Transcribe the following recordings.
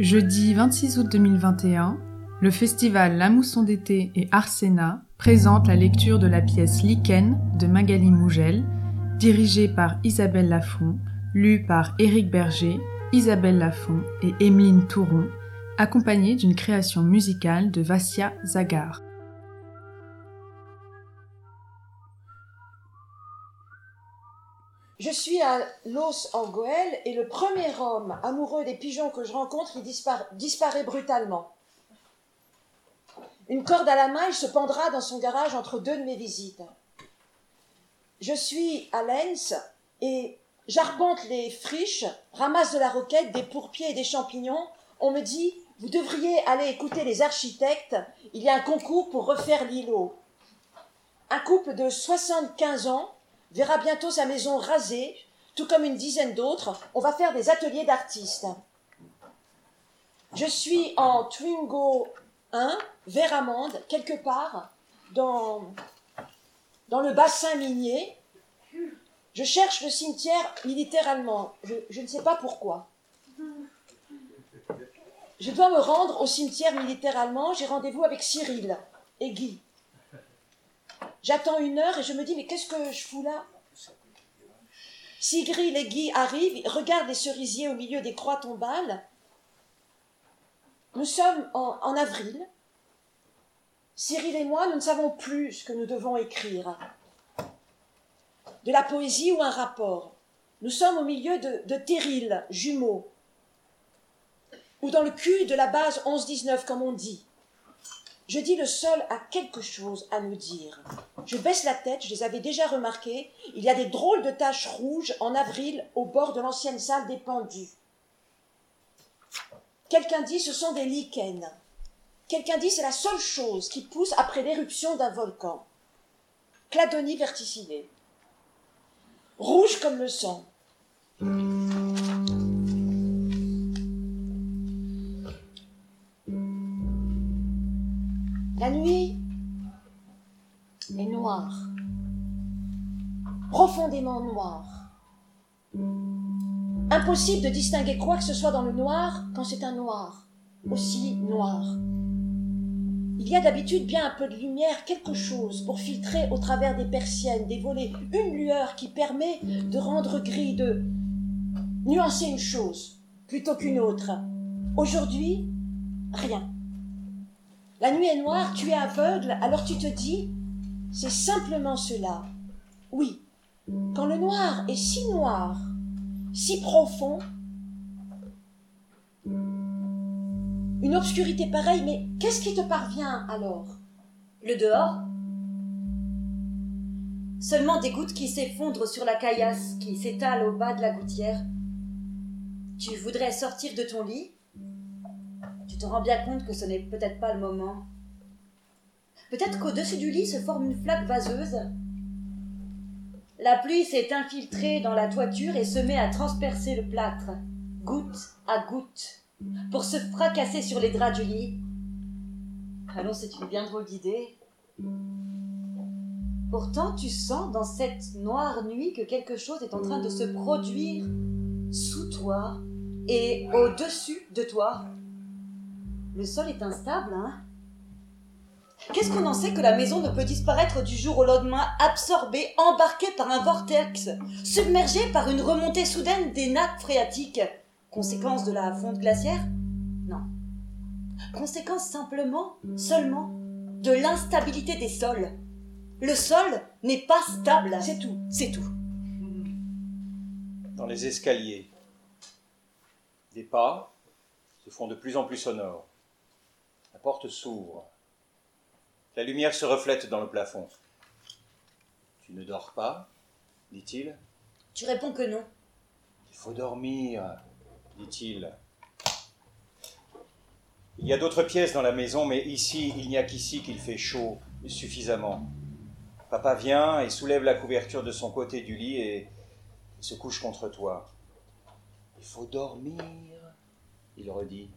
Jeudi 26 août 2021, le festival La Mousson d'été et Arsena présente la lecture de la pièce Lichen de Magali Mougel, dirigée par Isabelle Lafont, lue par Éric Berger, Isabelle Lafont et Emeline Touron, accompagnée d'une création musicale de Vassia Zagar. Je suis à Los en Goël et le premier homme amoureux des pigeons que je rencontre, il disparaît brutalement. Une corde à la main, se pendra dans son garage entre deux de mes visites. Je suis à Lens et j'arpente les friches, ramasse de la roquette, des pourpiers et des champignons. On me dit, vous devriez aller écouter les architectes, il y a un concours pour refaire l'îlot. Un couple de 75 ans verra bientôt sa maison rasée, tout comme une dizaine d'autres. On va faire des ateliers d'artistes. Je suis en Twingo 1, vers Amande, quelque part dans, le bassin minier. Je cherche le cimetière militaire allemand. Je, je ne sais pas pourquoi. Je dois me rendre au cimetière militaire allemand. J'ai rendez-vous avec Cyril et Guy. J'attends une heure et je me dis, mais qu'est-ce que je fous là? Sigrid et Guy arrivent, regardent les cerisiers au milieu des croix tombales. Nous sommes en, avril. Cyril et moi, nous ne savons plus ce que nous devons écrire. De la poésie ou un rapport? Nous sommes au milieu de, de terrils, jumeaux, ou dans le cul de la base 11-19, comme on dit. Je dis le sol a quelque chose à nous dire. Je baisse la tête, je les avais déjà remarqués. Il y a des drôles de taches rouges en avril au bord de l'ancienne salle des pendus. Quelqu'un dit ce sont des lichens. Quelqu'un dit c'est la seule chose qui pousse après l'éruption d'un volcan. Cladonie verticinée. Rouge comme le sang. La nuit est noire, profondément noire. Impossible de distinguer quoi que ce soit dans le noir quand c'est un noir, aussi noir. Il y a d'habitude bien un peu de lumière, quelque chose pour filtrer au travers des persiennes, des volets, une lueur qui permet de rendre gris, de nuancer une chose plutôt qu'une autre. Aujourd'hui, rien. La nuit est noire, tu es aveugle, alors tu te dis, c'est simplement cela. Oui, quand le noir est si noir, si profond, une obscurité pareille, mais qu'est-ce qui te parvient alors? Le dehors Seulement des gouttes qui s'effondrent sur la caillasse qui s'étale au bas de la gouttière. Tu voudrais sortir de ton lit? Te rends bien compte que ce n'est peut-être pas le moment. Peut-être qu'au-dessus du lit se forme une flaque vaseuse. La pluie s'est infiltrée dans la toiture et se met à transpercer le plâtre, goutte à goutte, pour se fracasser sur les draps du lit. Allons, c'est une bien drôle d'idée. Pourtant, tu sens dans cette noire nuit que quelque chose est en train de se produire sous toi et au-dessus de toi. Le sol est instable, hein Qu'est-ce qu'on en sait que la maison ne peut disparaître du jour au lendemain, absorbée, embarquée par un vortex, submergée par une remontée soudaine des nappes phréatiques? Conséquence de la fonte glaciaire? Non. Conséquence simplement, seulement, de l'instabilité des sols. Le sol n'est pas stable. C'est tout, c'est tout. Dans les escaliers, des pas se font de plus en plus sonores. La porte s'ouvre. La lumière se reflète dans le plafond. Tu ne dors pas dit-il. Tu réponds que non. Il faut dormir, dit-il. Il y a d'autres pièces dans la maison, mais ici, il n'y a qu'ici qu'il fait chaud, suffisamment. Papa vient et soulève la couverture de son côté du lit et se couche contre toi. Il faut dormir, il redit.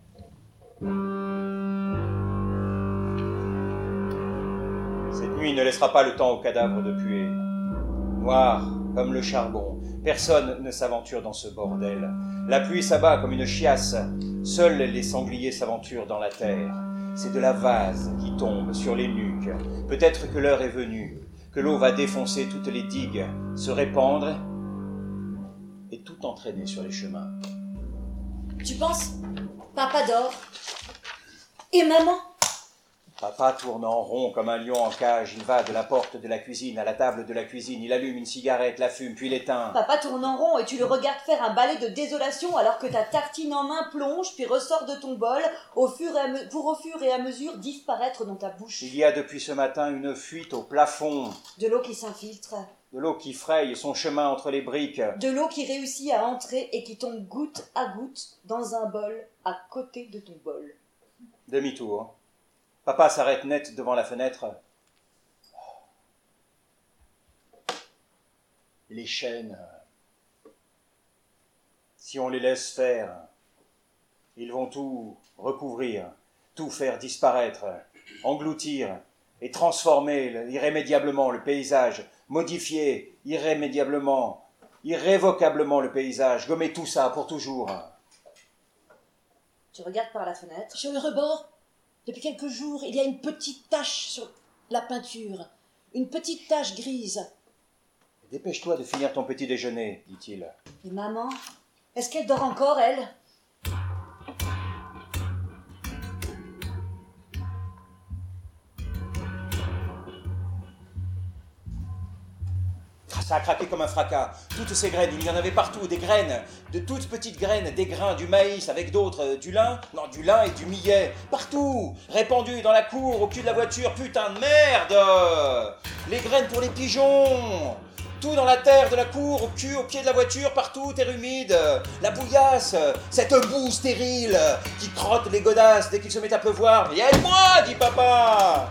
Cette nuit ne laissera pas le temps au cadavre de puer. Noir, comme le charbon. Personne ne s'aventure dans ce bordel. La pluie s'abat comme une chiasse. Seuls les sangliers s'aventurent dans la terre. C'est de la vase qui tombe sur les nuques. Peut-être que l'heure est venue, que l'eau va défoncer toutes les digues, se répandre et tout entraîner sur les chemins. Tu penses Papa dort. Et maman? Papa tourne en rond comme un lion en cage. Il va de la porte de la cuisine à la table de la cuisine. Il allume une cigarette, la fume, puis l'éteint. Papa tourne en rond et tu le regardes faire un balai de désolation alors que ta tartine en main plonge puis ressort de ton bol au fur et à me- pour au fur et à mesure disparaître dans ta bouche. Il y a depuis ce matin une fuite au plafond. De l'eau qui s'infiltre. De l'eau qui fraye son chemin entre les briques. De l'eau qui réussit à entrer et qui tombe goutte à goutte dans un bol à côté de ton bol. Demi-tour. Papa s'arrête net devant la fenêtre. Les chaînes. Si on les laisse faire, ils vont tout recouvrir, tout faire disparaître, engloutir et transformer le- irrémédiablement le paysage, modifier irrémédiablement, irrévocablement le paysage, gommer tout ça pour toujours. Tu regardes par la fenêtre. Sur le rebord, depuis quelques jours, il y a une petite tache sur la peinture. Une petite tache grise. Dépêche-toi de finir ton petit déjeuner, dit-il. Et maman Est-ce qu'elle dort encore, elle? Ça a craqué comme un fracas. Toutes ces graines, il y en avait partout, des graines, de toutes petites graines, des grains, du maïs avec d'autres, euh, du lin, non, du lin et du millet, partout, répandus dans la cour, au cul de la voiture, putain de merde! Les graines pour les pigeons. Tout dans la terre de la cour, au cul, au pied de la voiture, partout, terre humide, la bouillasse, cette boue stérile qui crotte les godasses dès qu'il se met à pleuvoir. Aide-moi, dit papa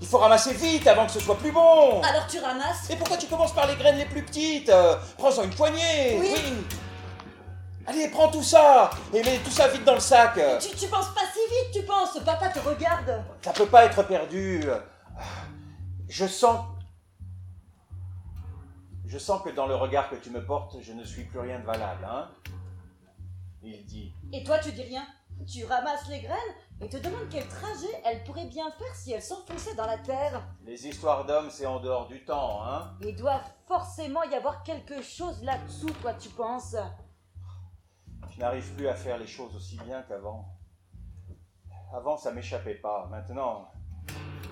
Il faut ramasser vite avant que ce soit plus bon. Alors tu ramasses. Et pourquoi tu commences par les graines les plus petites? Euh, Prends-en une poignée Oui. Allez, prends tout ça Et mets tout ça vite dans le sac. Tu, tu penses pas si vite, tu penses. Papa te regarde. Ça peut pas être perdu. Je sens... Je sens que dans le regard que tu me portes, je ne suis plus rien de valable, hein. Il dit. Et toi, tu dis rien. Tu ramasses les graines et te demandes quel trajet elle pourrait bien faire si elle s'enfonçait dans la terre. Les histoires d'hommes, c'est en dehors du temps, hein Il doit forcément y avoir quelque chose là-dessous, toi, tu penses? Je n'arrive plus à faire les choses aussi bien qu'avant. Avant, ça m'échappait pas. Maintenant,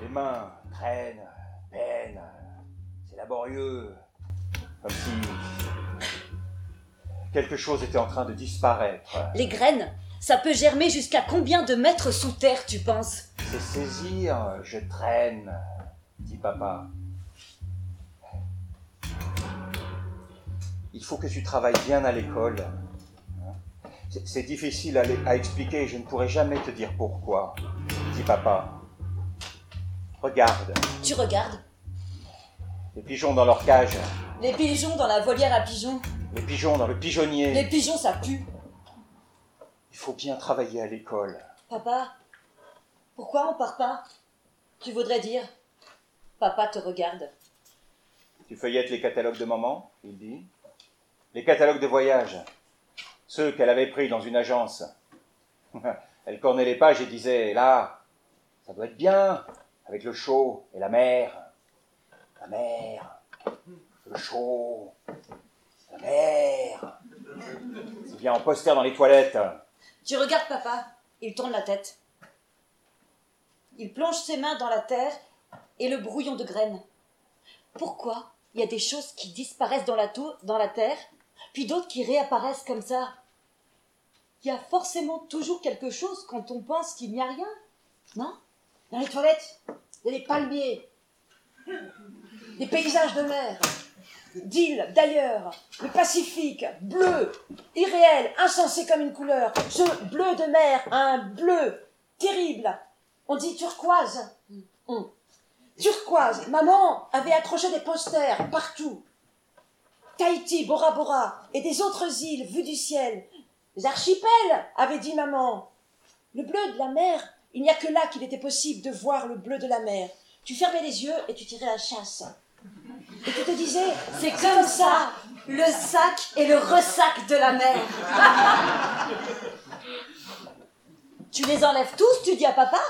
les mains traînent, peinent. C'est laborieux. Comme si quelque chose était en train de disparaître. Les graines, ça peut germer jusqu'à combien de mètres sous terre, tu penses? C'est saisir, je traîne, dit papa. Il faut que tu travailles bien à l'école. C'est- difficile à, expliquer et je ne pourrai jamais te dire pourquoi, dit papa. Regarde, Tu regardes? Les pigeons dans leur cage, Les pigeons dans la volière à pigeons? les pigeons dans le pigeonnier. Les pigeons, ça pue. Il faut bien travailler à l'école. Papa, pourquoi on part pas? Tu voudrais dire Papa te regarde. Tu feuillettes les catalogues de maman, il dit. Les catalogues de voyage. Ceux qu'elle avait pris dans une agence. Elle cornait les pages et disait Là, ça doit être bien, avec le chaud et la mer. La mer, le chaud, la mer. C'est bien en poster dans les toilettes. Tu regardes papa, il tourne la tête. Il plonge ses mains dans la terre et le brouillon de graines. Pourquoi il y a des choses qui disparaissent dans la, terre, puis d'autres qui réapparaissent comme ça? Il y a forcément toujours quelque chose quand on pense qu'il n'y a rien, non? Dans les toilettes, il y a des palmiers, des paysages de mer, d'îles, d'ailleurs, le Pacifique, bleu, irréel, insensé comme une couleur, ce bleu de mer, un bleu terrible. On dit turquoise. Hum. Turquoise. Maman avait accroché des posters partout. Tahiti, Bora Bora et des autres îles vues du ciel. Les archipels, avait dit maman. Le bleu de la mer, il n'y a que là qu'il était possible de voir le bleu de la mer. Tu fermais les yeux et tu tirais la chasse. Et tu te disais, C'est comme ça, le sac et le ressac de la mer. tu les enlèves tous, tu dis à papa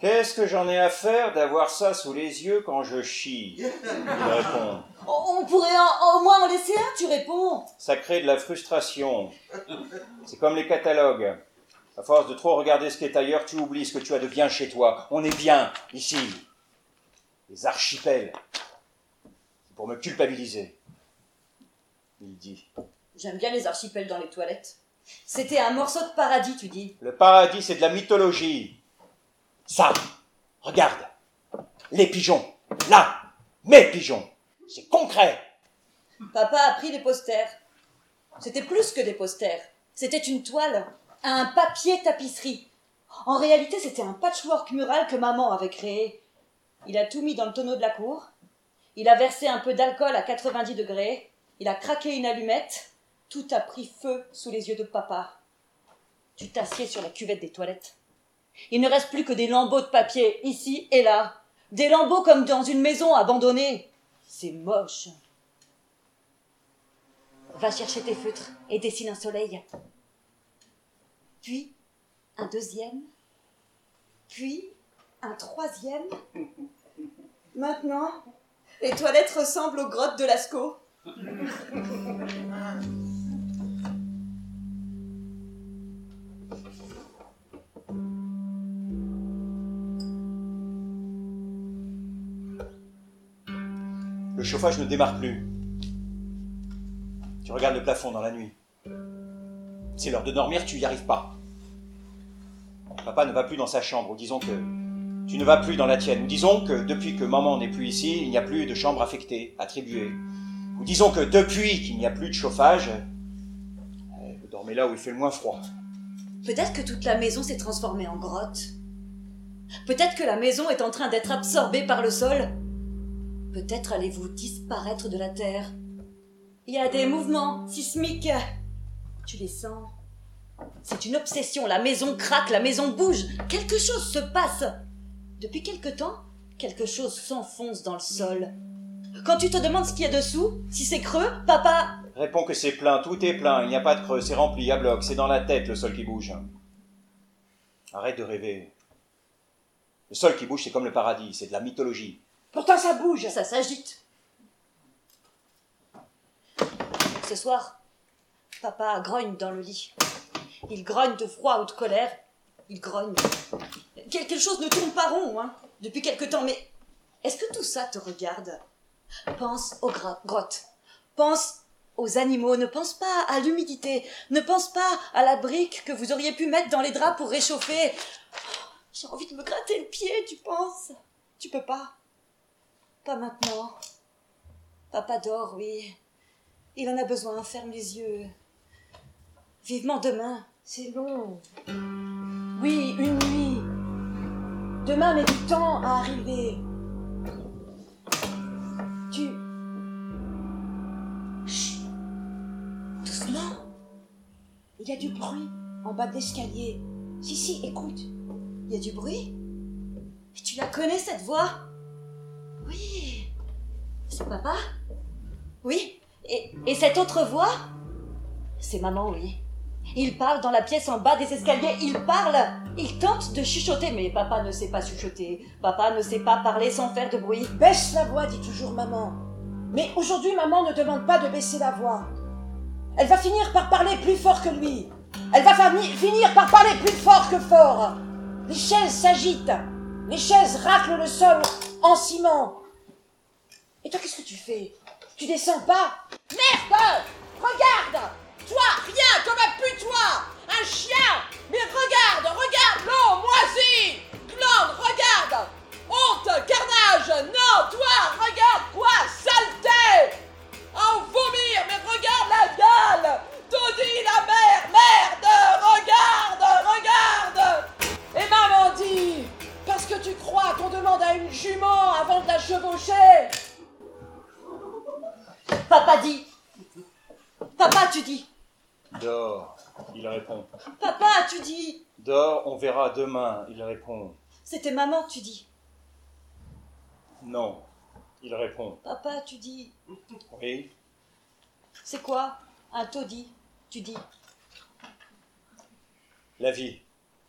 Qu'est-ce que j'en ai à faire d'avoir ça sous les yeux quand je chie? Il répond. On pourrait en- au moins en laisser un, tu réponds. Ça crée de la frustration. C'est comme les catalogues. À force de trop regarder ce qui est ailleurs, tu oublies ce que tu as de bien chez toi. On est bien ici. Les archipels. Pour me culpabiliser. Il dit. J'aime bien les archipels dans les toilettes. C'était un morceau de paradis, tu dis. Le paradis, c'est de la mythologie. Ça, regarde. Les pigeons. Là, mes pigeons. C'est concret. Papa a pris des posters. C'était plus que des posters. C'était une toile, un papier tapisserie. En réalité, c'était un patchwork mural que maman avait créé. Il a tout mis dans le tonneau de la cour. Il a versé un peu d'alcool à 90 degrés. Il a craqué une allumette. Tout a pris feu sous les yeux de papa. Tu t'assieds sur la cuvette des toilettes. Il ne reste plus que des lambeaux de papier ici et là. Des lambeaux comme dans une maison abandonnée. C'est moche. Va chercher tes feutres et dessine un soleil. Puis un deuxième. Puis un troisième. Maintenant, les toilettes ressemblent aux grottes de Lascaux. Le chauffage ne démarre plus. Tu regardes le plafond dans la nuit. C'est l'heure de dormir, tu y arrives pas. Papa ne va plus dans sa chambre, disons que tu ne vas plus dans la tienne. Ou disons que depuis que maman n'est plus ici, il n'y a plus de chambre affectée, attribuée. Ou disons que depuis qu'il n'y a plus de chauffage, euh, vous dormez là où il fait le moins froid. Peut-être que toute la maison s'est transformée en grotte. Peut-être que la maison est en train d'être absorbée par le sol. Peut-être allez-vous disparaître de la terre. Il y a des mouvements sismiques. Tu les sens. C'est une obsession. La maison craque, la maison bouge. Quelque chose se passe. Depuis quelque temps, quelque chose s'enfonce dans le sol. Quand tu te demandes ce qu'il y a dessous, si c'est creux, papa, Réponds que c'est plein, tout est plein, il n'y a pas de creux, c'est rempli à bloc, c'est dans la tête le sol qui bouge. Arrête de rêver. Le sol qui bouge, c'est comme le paradis, c'est de la mythologie. pourtant ça bouge. Ça s'agite. Ce soir, papa grogne dans le lit. Il grogne de froid ou de colère. Il grogne. Quelque chose ne tourne pas rond, hein, depuis quelque temps, mais est-ce que tout ça te regarde? Pense aux grottes. Pense aux animaux. Ne pense pas à l'humidité. Ne pense pas à la brique que vous auriez pu mettre dans les draps pour réchauffer. J'ai envie de me gratter le pied, tu penses? Tu peux pas pas maintenant. Papa dort, oui. Il en a besoin, ferme les yeux. Vivement demain. C'est long. Oui, une. Demain met du temps à arriver. Tu. Chut. Doucement. Il y a du bruit en bas de l'escalier. Si, si, écoute. Il y a du bruit Et tu la connais, cette voix? Oui. C'est papa? Oui. Et, et cette autre voix? C'est maman, oui. Il parle dans la pièce en bas des escaliers, il parle Il tente de chuchoter, mais papa ne sait pas chuchoter. Papa ne sait pas parler sans faire de bruit. Baisse la voix, dit toujours maman. Mais aujourd'hui, maman ne demande pas de baisser la voix. Elle va finir par parler plus fort que lui. Elle va finir par parler plus fort que fort. Les chaises s'agitent. Les chaises raclent le sol en ciment. Et toi, qu'est-ce que tu fais? Tu descends pas? Merde Regarde Toi, rien comme un putois Un chien. Mais regarde Regarde l'eau moisie Glande, regarde. Honte Carnage. Non, toi Regarde quoi Saleté. En vomir Mais regarde la gueule. Taudis la mer Merde. Regarde Regarde. Et maman dit Parce que tu crois qu'on demande à une jument avant de la chevaucher. Papa dit. Papa, tu dis Dors, il répond. Papa, tu dis Dors, on verra demain, il répond. C'était maman, tu dis Non, Il répond. Papa, tu dis. Oui. C'est quoi Un taudis, tu dis? La vie,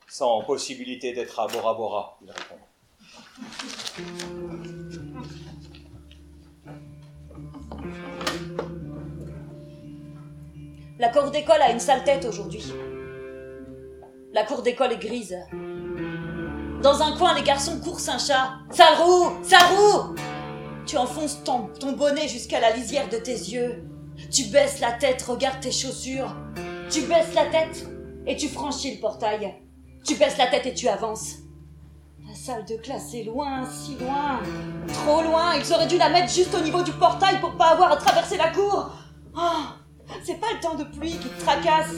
sans possibilité d'être à Bora Bora, il répond. La cour d'école a une sale tête aujourd'hui. La cour d'école est grise. Dans un coin, les garçons coursent un chat. Sale roue Sale roue Tu enfonces ton, bonnet jusqu'à la lisière de tes yeux. Tu baisses la tête, regarde tes chaussures. Tu baisses la tête et tu franchis le portail. Tu baisses la tête et tu avances. La salle de classe est loin, si loin. Trop loin. Ils auraient dû la mettre juste au niveau du portail pour pas avoir à traverser la cour. Oh, c'est pas le temps de pluie qui te tracasse.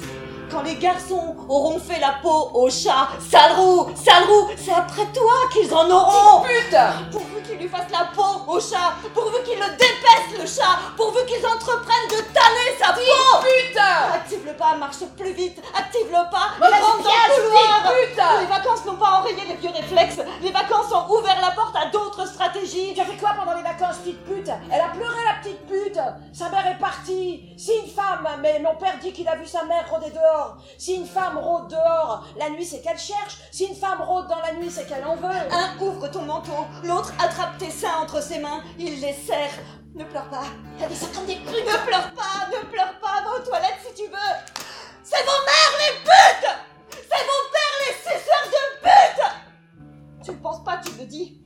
Quand les garçons auront fait la peau au chat, sale roue, sale roue, c'est après toi qu'ils en auront. Pute Pourvu qu'ils lui fassent la peau au chat, pourvu qu'ils le dépaissent le chat, pourvu qu'ils entreprennent de tanner sa peau. Pute Active le pas, marche plus vite, active le pas, et rentre dans le couloir. Les vacances n'ont pas enrayé les vieux réflexes, les vacances ont ouvert la porte à d'autres stratégies. Tu as fait quoi pendant les vacances, petite pute? Elle a pleuré, la petite pute Sa mère est partie Si une femme, mais mon père dit qu'il a vu sa mère rôder dehors. Si une femme rôde dehors, la nuit, c'est qu'elle cherche. Si une femme rôde dans la nuit, c'est qu'elle en veut. Un ouvre ton manteau, l'autre attrape tes seins entre ses mains, il les serre. Ne pleure pas. T'as dit ça comme des putes Ne pleure pas, ne pleure pas, va aux toilettes si tu veux. C'est vos mères les putes C'est vos pères les suceurs de putes Tu ne penses pas, tu le dis.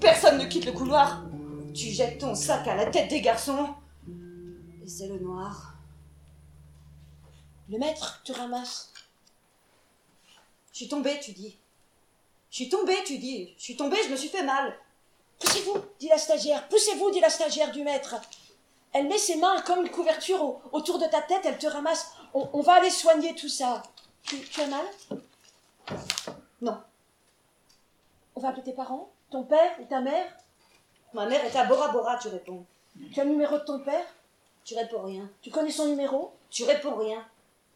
Personne ne quitte le couloir. Tu jettes ton sac à la tête des garçons. Et c'est le noir. Le maître, tu ramasses. Je suis tombée, tu dis. Je suis tombée, tu dis. Je suis tombée, je me suis fait mal. Poussez-vous, dit la stagiaire. Poussez-vous, dit la stagiaire du maître. Elle met ses mains comme une couverture au- autour de ta tête, elle te ramasse. On, on va aller soigner tout ça. Tu, tu as mal? Non. On va appeler tes parents? Ton père ou ta mère? Ma mère est à Bora Bora, tu réponds. Tu as le numéro de ton père? Tu réponds rien. Tu connais son numéro? Tu réponds rien.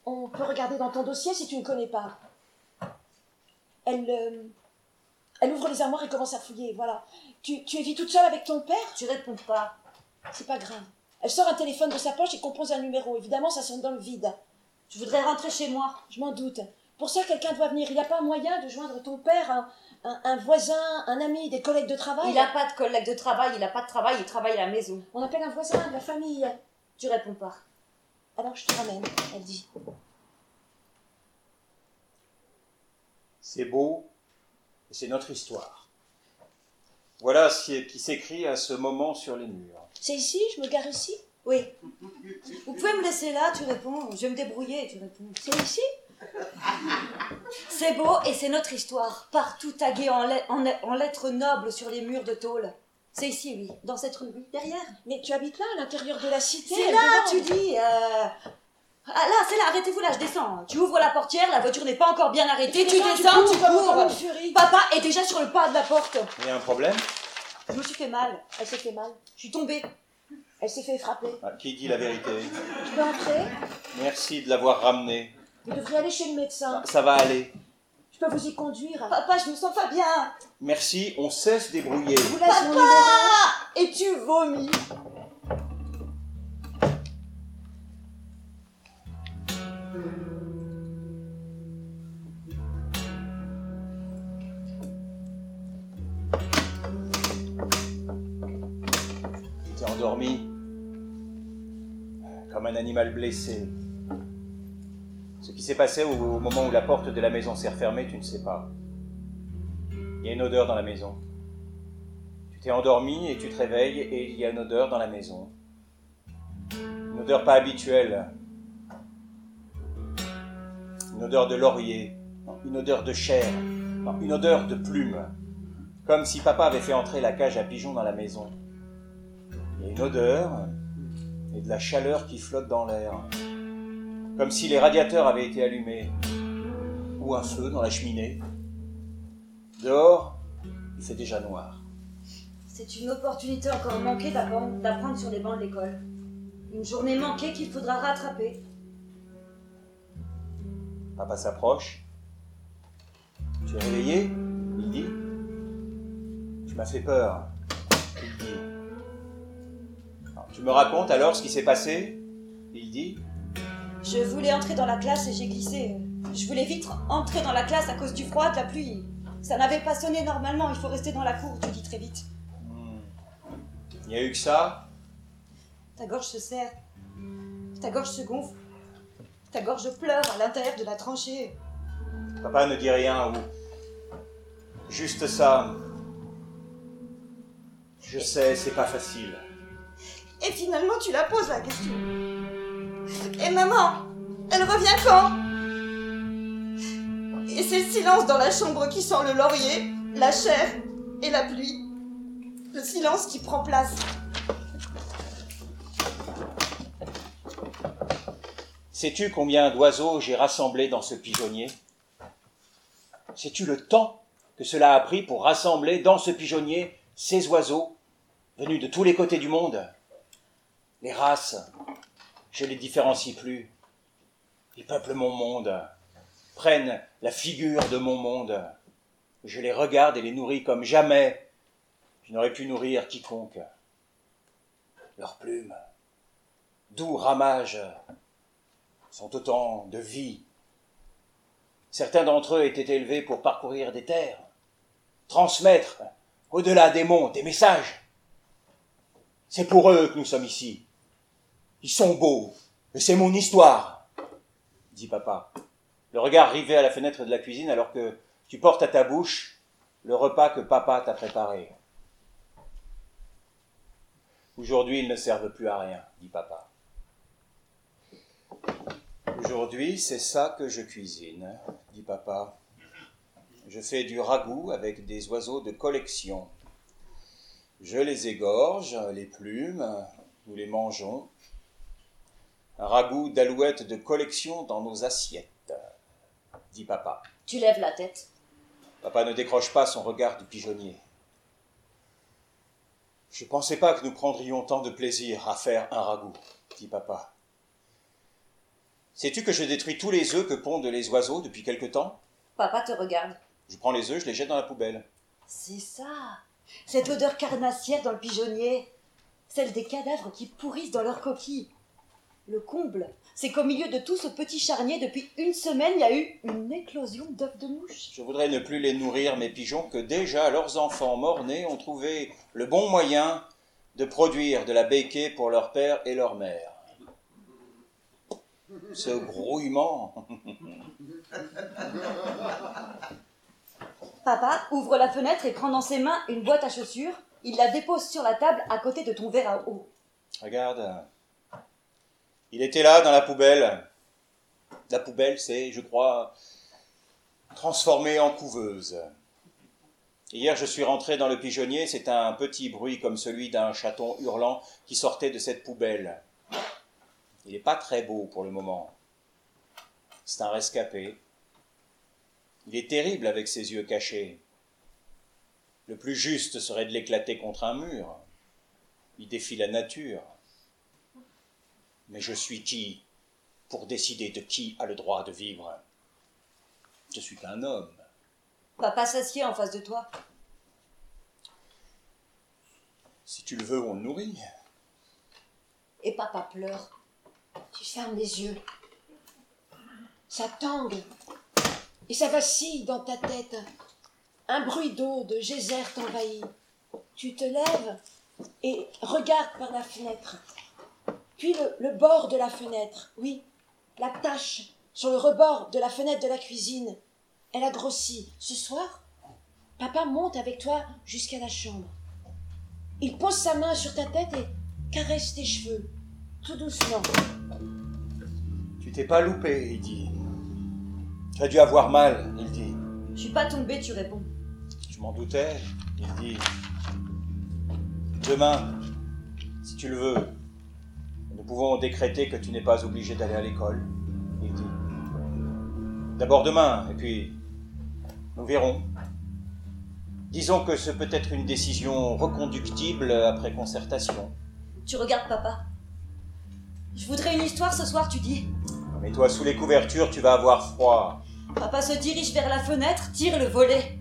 On peut regarder dans ton dossier si tu ne connais pas. Elle, euh, elle ouvre les armoires et commence à fouiller. Voilà. Tu, tu es vie toute seule avec ton père? Tu réponds pas. C'est pas grave. Elle sort un téléphone de sa poche et compose un numéro. Évidemment, ça sonne dans le vide. Je voudrais rentrer chez moi? Je m'en doute. Pour ça, quelqu'un doit venir. Il n'y a pas moyen de joindre ton père, un, un- un voisin, un ami, des collègues de travail? Il n'a pas de collègue de travail, il n'a pas de travail, il travaille à la maison. On appelle un voisin de la famille. Tu réponds pas. Alors je te ramène, elle dit. C'est beau, et c'est notre histoire. Voilà ce qui s'écrit à ce moment sur les murs. C'est ici Je me gare ici? Oui. Vous pouvez me laisser là, tu réponds. Je vais me débrouiller, tu réponds. C'est ici? C'est beau et c'est notre histoire. Partout tagué en, let- en, en lettres nobles sur les murs de tôle. C'est ici, oui. Dans cette rue, oui. Derrière. Mais tu habites là, à l'intérieur de la cité C'est là, tu dis. euh, Ah là, c'est là, arrêtez-vous là, je descends. Tu ouvres la portière, la voiture n'est pas encore bien arrêtée, tu Descends, tu cours furie. Papa est déjà sur le pas de la porte. Il y a un problème? Je me suis fait mal. Elle s'est fait mal. Je suis tombée. Elle s'est fait frapper. Ah, Qui dit la vérité? Je peux entrer? Merci de l'avoir ramené. Vous devriez aller chez le médecin. Ça va aller. Je peux vous y conduire. Papa, je me sens pas bien. Merci, on sait se débrouiller. Vous. Ah Et tu vomis. Comme un animal blessé. Ce qui s'est passé au, moment où la porte de la maison s'est refermée, tu ne sais pas. Il y a une odeur dans la maison. Tu t'es endormi et tu te réveilles et il y a une odeur dans la maison. Une odeur pas habituelle. Une odeur de laurier. Une odeur de chair. Une odeur de plume. Comme si papa avait fait entrer la cage à pigeons dans la maison. Il y a une odeur et de la chaleur qui flotte dans l'air. Comme si les radiateurs avaient été allumés. Ou un feu dans la cheminée. Dehors, il fait déjà noir. C'est une opportunité encore manquée d'apprendre sur les bancs de l'école. Une journée manquée qu'il faudra rattraper. Papa s'approche. Tu es réveillé? Il dit. Tu m'as fait peur. Il dit. Tu me racontes alors ce qui s'est passé? Il dit Je voulais entrer dans la classe et j'ai glissé. Je voulais vite entrer dans la classe à cause du froid, de la pluie. Ça n'avait pas sonné normalement, il faut rester dans la cour, tu dis très vite. Hmm. Il n'y a eu que ça? Ta gorge se serre. Ta gorge se gonfle. Ta gorge pleure à l'intérieur de la tranchée. Papa ne dit rien ou. Juste ça. Je sais, c'est pas facile. Et finalement, tu la poses la question. Et maman, elle revient quand? Et c'est le silence dans la chambre qui sent le laurier, la chair et la pluie. Le silence qui prend place. Sais-tu combien d'oiseaux j'ai rassemblés dans ce pigeonnier? Sais-tu le temps que cela a pris pour rassembler dans ce pigeonnier ces oiseaux venus de tous les côtés du monde? Les races, je les différencie plus. Ils peuplent mon monde, prennent la figure de mon monde. Je les regarde et les nourris comme jamais je n'aurais pu nourrir quiconque. Leurs plumes, doux ramages, sont autant de vie. Certains d'entre eux étaient élevés pour parcourir des terres, transmettre au-delà des monts des messages. C'est pour eux que nous sommes ici. Ils sont beaux, et c'est mon histoire, dit papa, le regard rivé à la fenêtre de la cuisine alors que tu portes à ta bouche le repas que papa t'a préparé. Aujourd'hui, ils ne servent plus à rien, dit papa. Aujourd'hui, c'est ça que je cuisine, dit papa. Je fais du ragoût avec des oiseaux de collection. Je les égorge, les plumes, nous les mangeons. Un ragoût d'alouettes de collection dans nos assiettes, dit papa. Tu lèves la tête. Papa ne décroche pas son regard du pigeonnier. Je ne pensais pas que nous prendrions tant de plaisir à faire un ragoût, dit papa. Sais-tu que je détruis tous les œufs que pondent les oiseaux depuis quelque temps? Papa te regarde. Je prends les œufs, je les jette dans la poubelle. C'est ça. Cette odeur carnassière dans le pigeonnier. Celle des cadavres qui pourrissent dans leurs coquilles. Le comble, c'est qu'au milieu de tout ce petit charnier, depuis une semaine, il y a eu une éclosion d'œufs de mouche. Je voudrais ne plus les nourrir, mes pigeons, que déjà leurs enfants morts-nés ont trouvé le bon moyen de produire de la béquée pour leur père et leur mère. Ce grouillement. Papa ouvre la fenêtre et prend dans ses mains une boîte à chaussures. Il la dépose sur la table à côté de ton verre à eau. Regarde. Il était là dans la poubelle. La poubelle, c'est, je crois, transformé en couveuse. Hier, je suis rentré dans le pigeonnier, c'est un petit bruit comme celui d'un chaton hurlant qui sortait de cette poubelle. Il n'est pas très beau pour le moment. C'est un rescapé. Il est terrible avec ses yeux cachés. Le plus juste serait de l'éclater contre un mur. Il défie la nature. Mais je suis qui pour décider de qui a le droit de vivre? Je suis qu'un homme. Papa s'assied en face de toi. Si tu le veux, on le nourrit. Et papa pleure. Tu fermes les yeux. Ça tangue. Et ça vacille dans ta tête. Un bruit d'eau, de geyser t'envahit. Tu te lèves et regardes par la fenêtre. Puis le, le, bord de la fenêtre, oui, la tache sur le rebord de la fenêtre de la cuisine. Elle a grossi. Ce soir, papa monte avec toi jusqu'à la chambre. Il pose sa main sur ta tête et caresse tes cheveux, tout doucement. Tu t'es pas loupé, il dit. Tu as dû avoir mal, il dit. Je suis pas tombé, tu réponds. Je m'en doutais, il dit. Demain, si tu le veux, nous pouvons décréter que tu n'es pas obligé d'aller à l'école, il dit. D'abord demain, et puis nous verrons. Disons que ce peut être une décision reconductible après concertation. Tu regardes papa. Je voudrais une histoire ce soir, tu dis. Mets-toi sous les couvertures, tu vas avoir froid. Papa se dirige vers la fenêtre, tire le volet.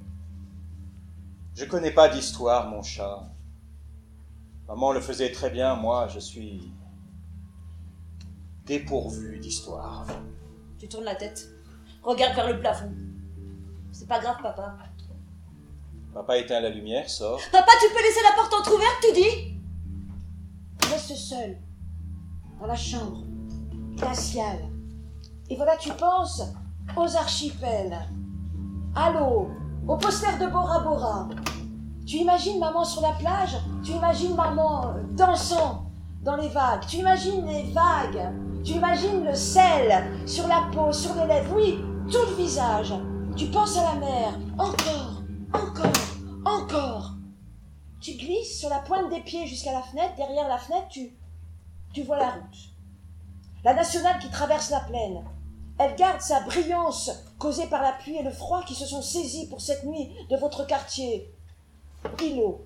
Je connais pas d'histoire, mon chat. Maman le faisait très bien, moi je suis dépourvu d'histoire. Tu tournes la tête. Regarde vers le plafond. C'est pas grave, papa. Papa éteint la lumière, sort. Papa, tu peux laisser la porte entrouverte, tu dis? Reste seul, dans la chambre, glaciale. Et voilà, tu penses aux archipels, à l'eau, au poster de Bora Bora. Tu imagines maman sur la plage, tu imagines maman euh, dansant dans les vagues, tu imagines les vagues, tu imagines le sel sur la peau, sur les lèvres, oui, tout le visage. Tu penses à la mer, encore, encore, encore. Tu glisses sur la pointe des pieds jusqu'à la fenêtre, derrière la fenêtre, tu, tu vois la route. La nationale qui traverse la plaine. Elle garde sa brillance causée par la pluie et le froid qui se sont saisis pour cette nuit de votre quartier. Îlot.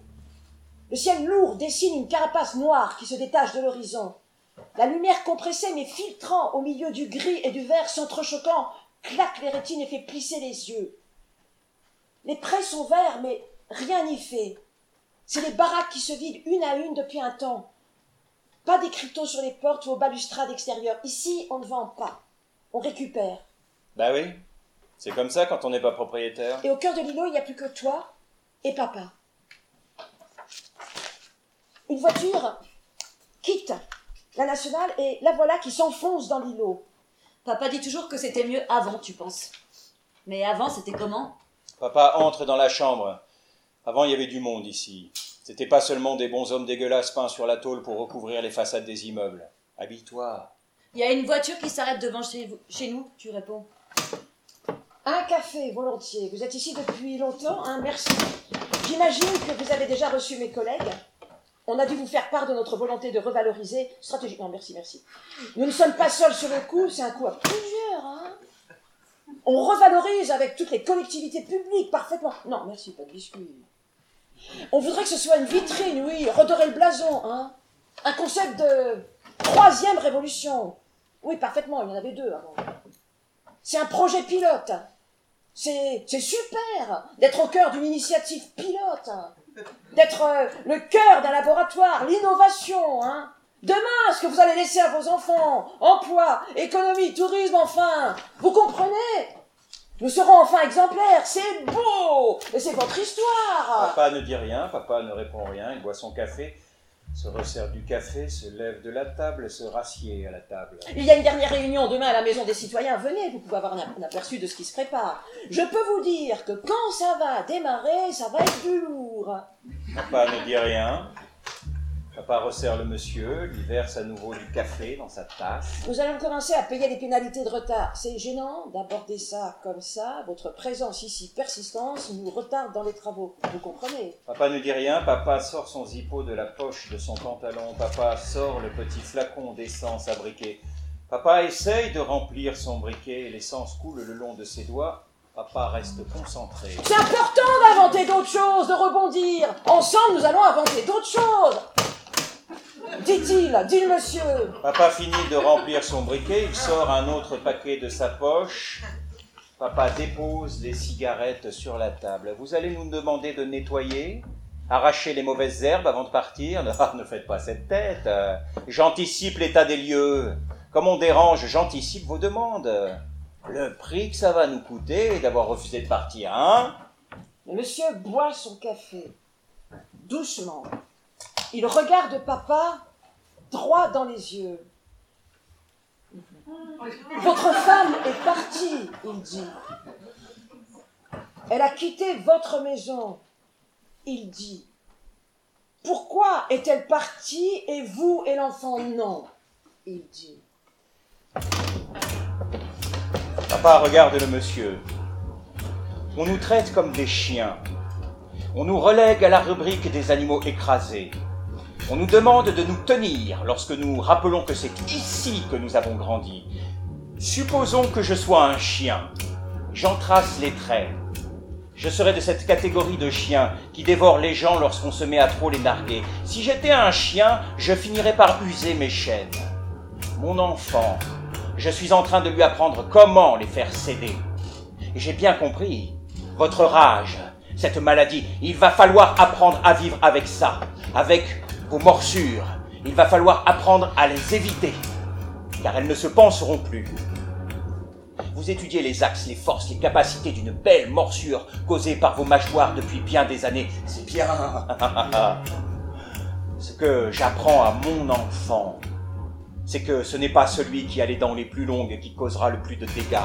Le ciel lourd dessine une carapace noire qui se détache de l'horizon. La lumière compressée mais filtrant au milieu du gris et du vert s'entrechoquant claque les rétines et fait plisser les yeux. Les prés sont verts mais rien n'y fait. C'est les baraques qui se vident une à une depuis un temps. Pas d'écriteaux sur les portes ou aux balustrades extérieures. Ici, on ne vend pas. On récupère. Bah oui, c'est comme ça quand on n'est pas propriétaire. Et au cœur de l'îlot, il n'y a plus que toi et papa. Une voiture quitte la nationale et la voilà qui s'enfonce dans l'îlot. Papa dit toujours que c'était mieux avant, tu penses. Mais avant, c'était comment? Papa entre dans la chambre. Avant, il y avait du monde ici. C'était pas seulement des bons hommes dégueulasses peints sur la tôle pour recouvrir les façades des immeubles. Habille-toi. Il y a une voiture qui s'arrête devant chez, vous- chez nous, tu réponds. Un café, volontiers. Vous êtes ici depuis longtemps, hein Merci. J'imagine que vous avez déjà reçu mes collègues. On a dû vous faire part de notre volonté de revaloriser stratégiquement. Merci, merci. Nous ne sommes pas seuls sur le coup, c'est un coup à plusieurs, hein On revalorise avec toutes les collectivités publiques parfaitement. Non, merci, pas de biscuits. On voudrait que ce soit une vitrine, oui, redorer le blason, hein Un concept de troisième révolution. Oui, parfaitement, il y en avait deux avant. C'est un projet pilote. C'est super d'être au cœur d'une initiative pilote, d'être euh, le cœur d'un laboratoire, l'innovation. Hein. Demain, ce que vous allez laisser à vos enfants, emploi, économie, tourisme, enfin, vous comprenez? Nous serons enfin exemplaires, c'est beau, et c'est votre histoire. Papa ne dit rien, papa ne répond rien, il boit son café, se resserre du café, se lève de la table, se rassied à la table. Il y a une dernière réunion demain à la Maison des Citoyens. Venez, vous pouvez avoir un aperçu de ce qui se prépare. Je peux vous dire que quand ça va démarrer, ça va être du lourd. Papa ne dit rien. Papa resserre le monsieur, lui verse à nouveau du café dans sa tasse. Nous allons commencer à payer les pénalités de retard. C'est gênant d'aborder ça comme ça. Votre présence ici, persistance, nous retarde dans les travaux. Vous comprenez? Papa ne dit rien, papa sort son zippo de la poche de son pantalon, papa sort le petit flacon d'essence à briquet. Papa essaye de remplir son briquet, l'essence coule le long de ses doigts. Papa reste concentré. C'est important d'inventer d'autres choses, de rebondir. Ensemble, nous allons inventer d'autres choses. Dit-il, dit le monsieur. Papa finit de remplir son briquet, il sort un autre paquet de sa poche. Papa dépose les cigarettes sur la table. Vous allez nous demander de nettoyer, arracher les mauvaises herbes avant de partir Ah, Ne faites pas cette tête. J'anticipe l'état des lieux. Comme on dérange, j'anticipe vos demandes. Le prix que ça va nous coûter d'avoir refusé de partir, hein? Le monsieur boit son café, doucement. Il regarde papa droit dans les yeux. Votre femme est partie, il dit. Elle a quitté votre maison, il dit. Pourquoi est-elle partie et vous et l'enfant? Non il dit. Papa regarde le monsieur. On nous traite comme des chiens. On nous relègue à la rubrique des animaux écrasés. On nous demande de nous tenir lorsque nous rappelons que c'est ici que nous avons grandi. Supposons que je sois un chien. J'en trace les traits. Je serais de cette catégorie de chiens qui dévorent les gens lorsqu'on se met à trop les narguer. Si j'étais un chien, je finirais par user mes chaînes. Mon enfant, je suis en train de lui apprendre comment les faire céder. J'ai bien compris. Votre rage, cette maladie, il va falloir apprendre à vivre avec ça, avec vos morsures. Il va falloir apprendre à les éviter, car elles ne se penseront plus. Vous étudiez les axes, les forces, les capacités d'une belle morsure causée par vos mâchoires depuis bien des années. C'est bien. Ce que j'apprends à mon enfant, c'est que ce n'est pas celui qui a les dents les plus longues qui causera le plus de dégâts.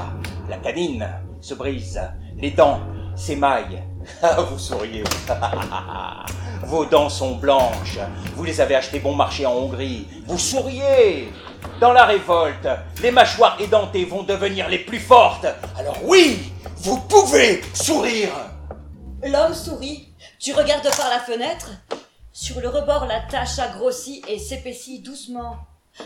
La canine se brise, les dents s'émaillent. Vous souriez. Vos dents sont blanches. Vous les avez achetées bon marché en Hongrie. Vous souriez. Dans la révolte, les mâchoires édentées vont devenir les plus fortes. Alors oui, vous pouvez sourire. L'homme sourit. Tu regardes par la fenêtre. Sur le rebord, la tache a grossi et s'épaissit doucement.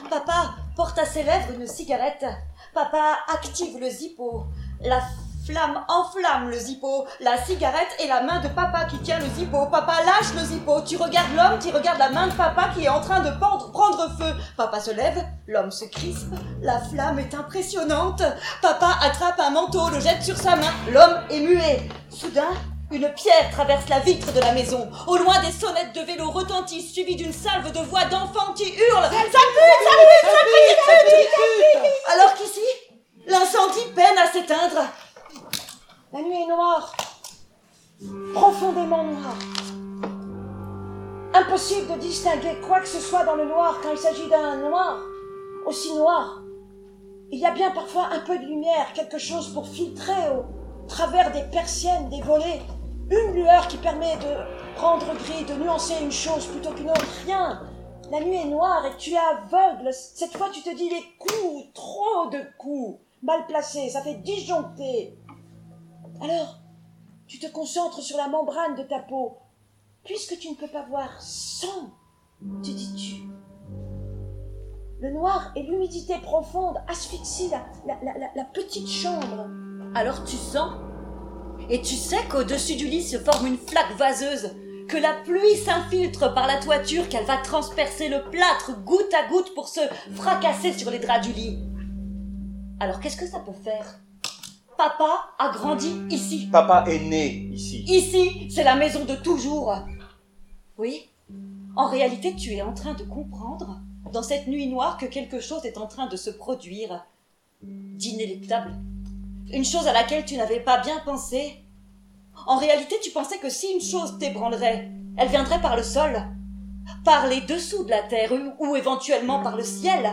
Papa porte à ses lèvres une cigarette. Papa active le zippo. La flamme enflamme le zippo. La cigarette et la main de papa qui tient le zippo. Papa lâche le zippo. Tu regardes l'homme qui regarde la main de papa qui est en train de pendre, prendre feu. Papa se lève. L'homme se crispe. La flamme est impressionnante. Papa attrape un manteau, le jette sur sa main. L'homme est muet. Soudain, une pierre traverse la vitre de la maison. Au loin, des sonnettes de vélo retentissent, suivies d'une salve de voix d'enfants qui hurlent Ça pue, ça pue, ça pue, Alors qu'ici, l'incendie peine à s'éteindre. La nuit est noire, profondément noire. Impossible de distinguer quoi que ce soit dans le noir quand il s'agit d'un noir aussi noir. Il y a bien parfois un peu de lumière, quelque chose pour filtrer au travers des persiennes, des volets, une lueur qui permet de rendre gris, de nuancer une chose plutôt qu'une autre. Rien. La nuit est noire et tu es aveugle. Cette fois, tu te dis les coups, trop de coups, mal placés, ça fait disjoncter. Alors, tu te concentres sur la membrane de ta peau. Puisque tu ne peux pas voir sans, te dis-tu. Le noir et l'humidité profonde asphyxient la, la, petite chambre. Alors tu sens Et tu sais qu'au-dessus du lit se forme une flaque vaseuse, que la pluie s'infiltre par la toiture, qu'elle va transpercer le plâtre goutte à goutte pour se fracasser sur les draps du lit. Alors qu'est-ce que ça peut faire? Papa a grandi ici. Papa est né ici. Ici, c'est la maison de toujours. Oui, en réalité, tu es en train de comprendre, dans cette nuit noire, que quelque chose est en train de se produire d'inéluctable. Une chose à laquelle tu n'avais pas bien pensé. En réalité, tu pensais que si une chose t'ébranlerait, elle viendrait par le sol, par les dessous de la terre ou, ou éventuellement par le ciel.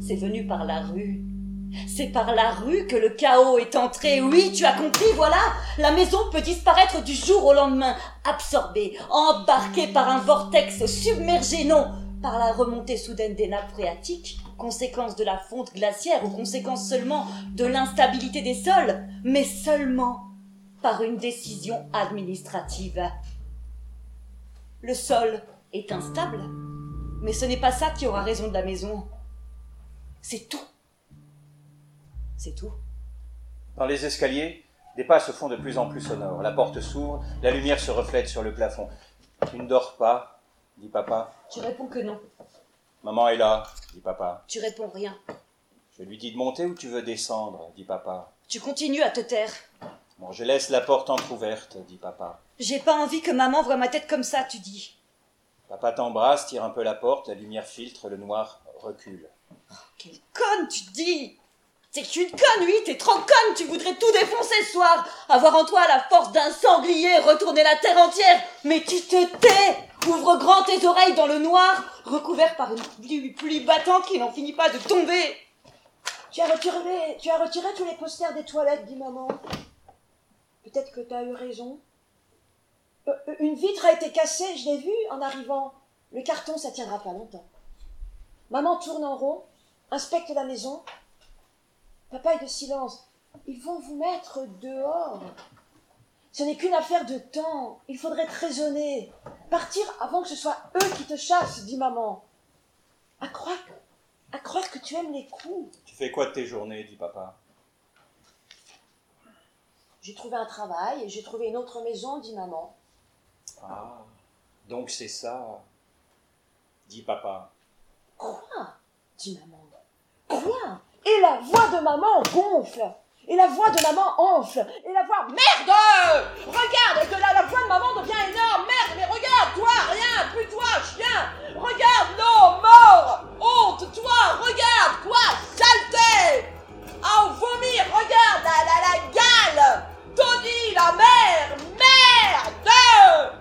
C'est venu par la rue. C'est par la rue que le chaos est entré. Oui, tu as compris, voilà. La maison peut disparaître du jour au lendemain, absorbée, embarquée par un vortex, submergée, non, par la remontée soudaine des nappes phréatiques, conséquence de la fonte glaciaire ou conséquence seulement de l'instabilité des sols, mais seulement par une décision administrative. Le sol est instable, mais ce n'est pas ça qui aura raison de la maison. C'est tout. C'est tout. Dans les escaliers, des pas se font de plus en plus sonores. La porte s'ouvre, la lumière se reflète sur le plafond. Tu ne dors pas, dit papa. Tu réponds que non. Maman est là, dit papa. Tu réponds rien. Je lui dis de monter ou tu veux descendre, dit papa. Tu continues à te taire. Bon, je laisse la porte entr'ouverte, dit papa. J'ai pas envie que maman voie ma tête comme ça, tu dis. Papa t'embrasse, tire un peu la porte, la lumière filtre, le noir recule. Quelle conne, tu dis C'est que tu es une conne, oui, t'es trop conne, tu voudrais tout défoncer ce soir, avoir en toi la force d'un sanglier, retourner la terre entière, mais tu te tais Ouvre grand tes oreilles dans le noir, recouvert par une pluie, battante qui n'en finit pas de tomber. Tu as retiré, tu as retiré tous les posters des toilettes, dit maman. Peut-être que tu as eu raison. Euh, euh, une vitre a été cassée, je l'ai vu en arrivant. Le carton, ça tiendra pas longtemps. Maman tourne en rond, inspecte la maison. Papa est de silence. Ils vont vous mettre dehors. Ce n'est qu'une affaire de temps. Il faudrait être raisonné. Partir avant que ce soit eux qui te chassent, dit maman. À croire, à croire que tu aimes les coups. Tu fais quoi de tes journées, dit papa? J'ai trouvé un travail et j'ai trouvé une autre maison, dit maman. Ah, donc c'est ça, dit papa. Quoi? dit maman. Quoi? Et la voix de maman gonfle. Et la voix de maman enfle. Et la voix Merde! Regarde que la, voix de maman devient énorme. Merde, mais regarde toi, rien, plus toi, chien. Regarde l'eau, mort Honte, toi, regarde, quoi, saleté. Ah, vomir, regarde la, la, la gale. Tony, la mer, merde.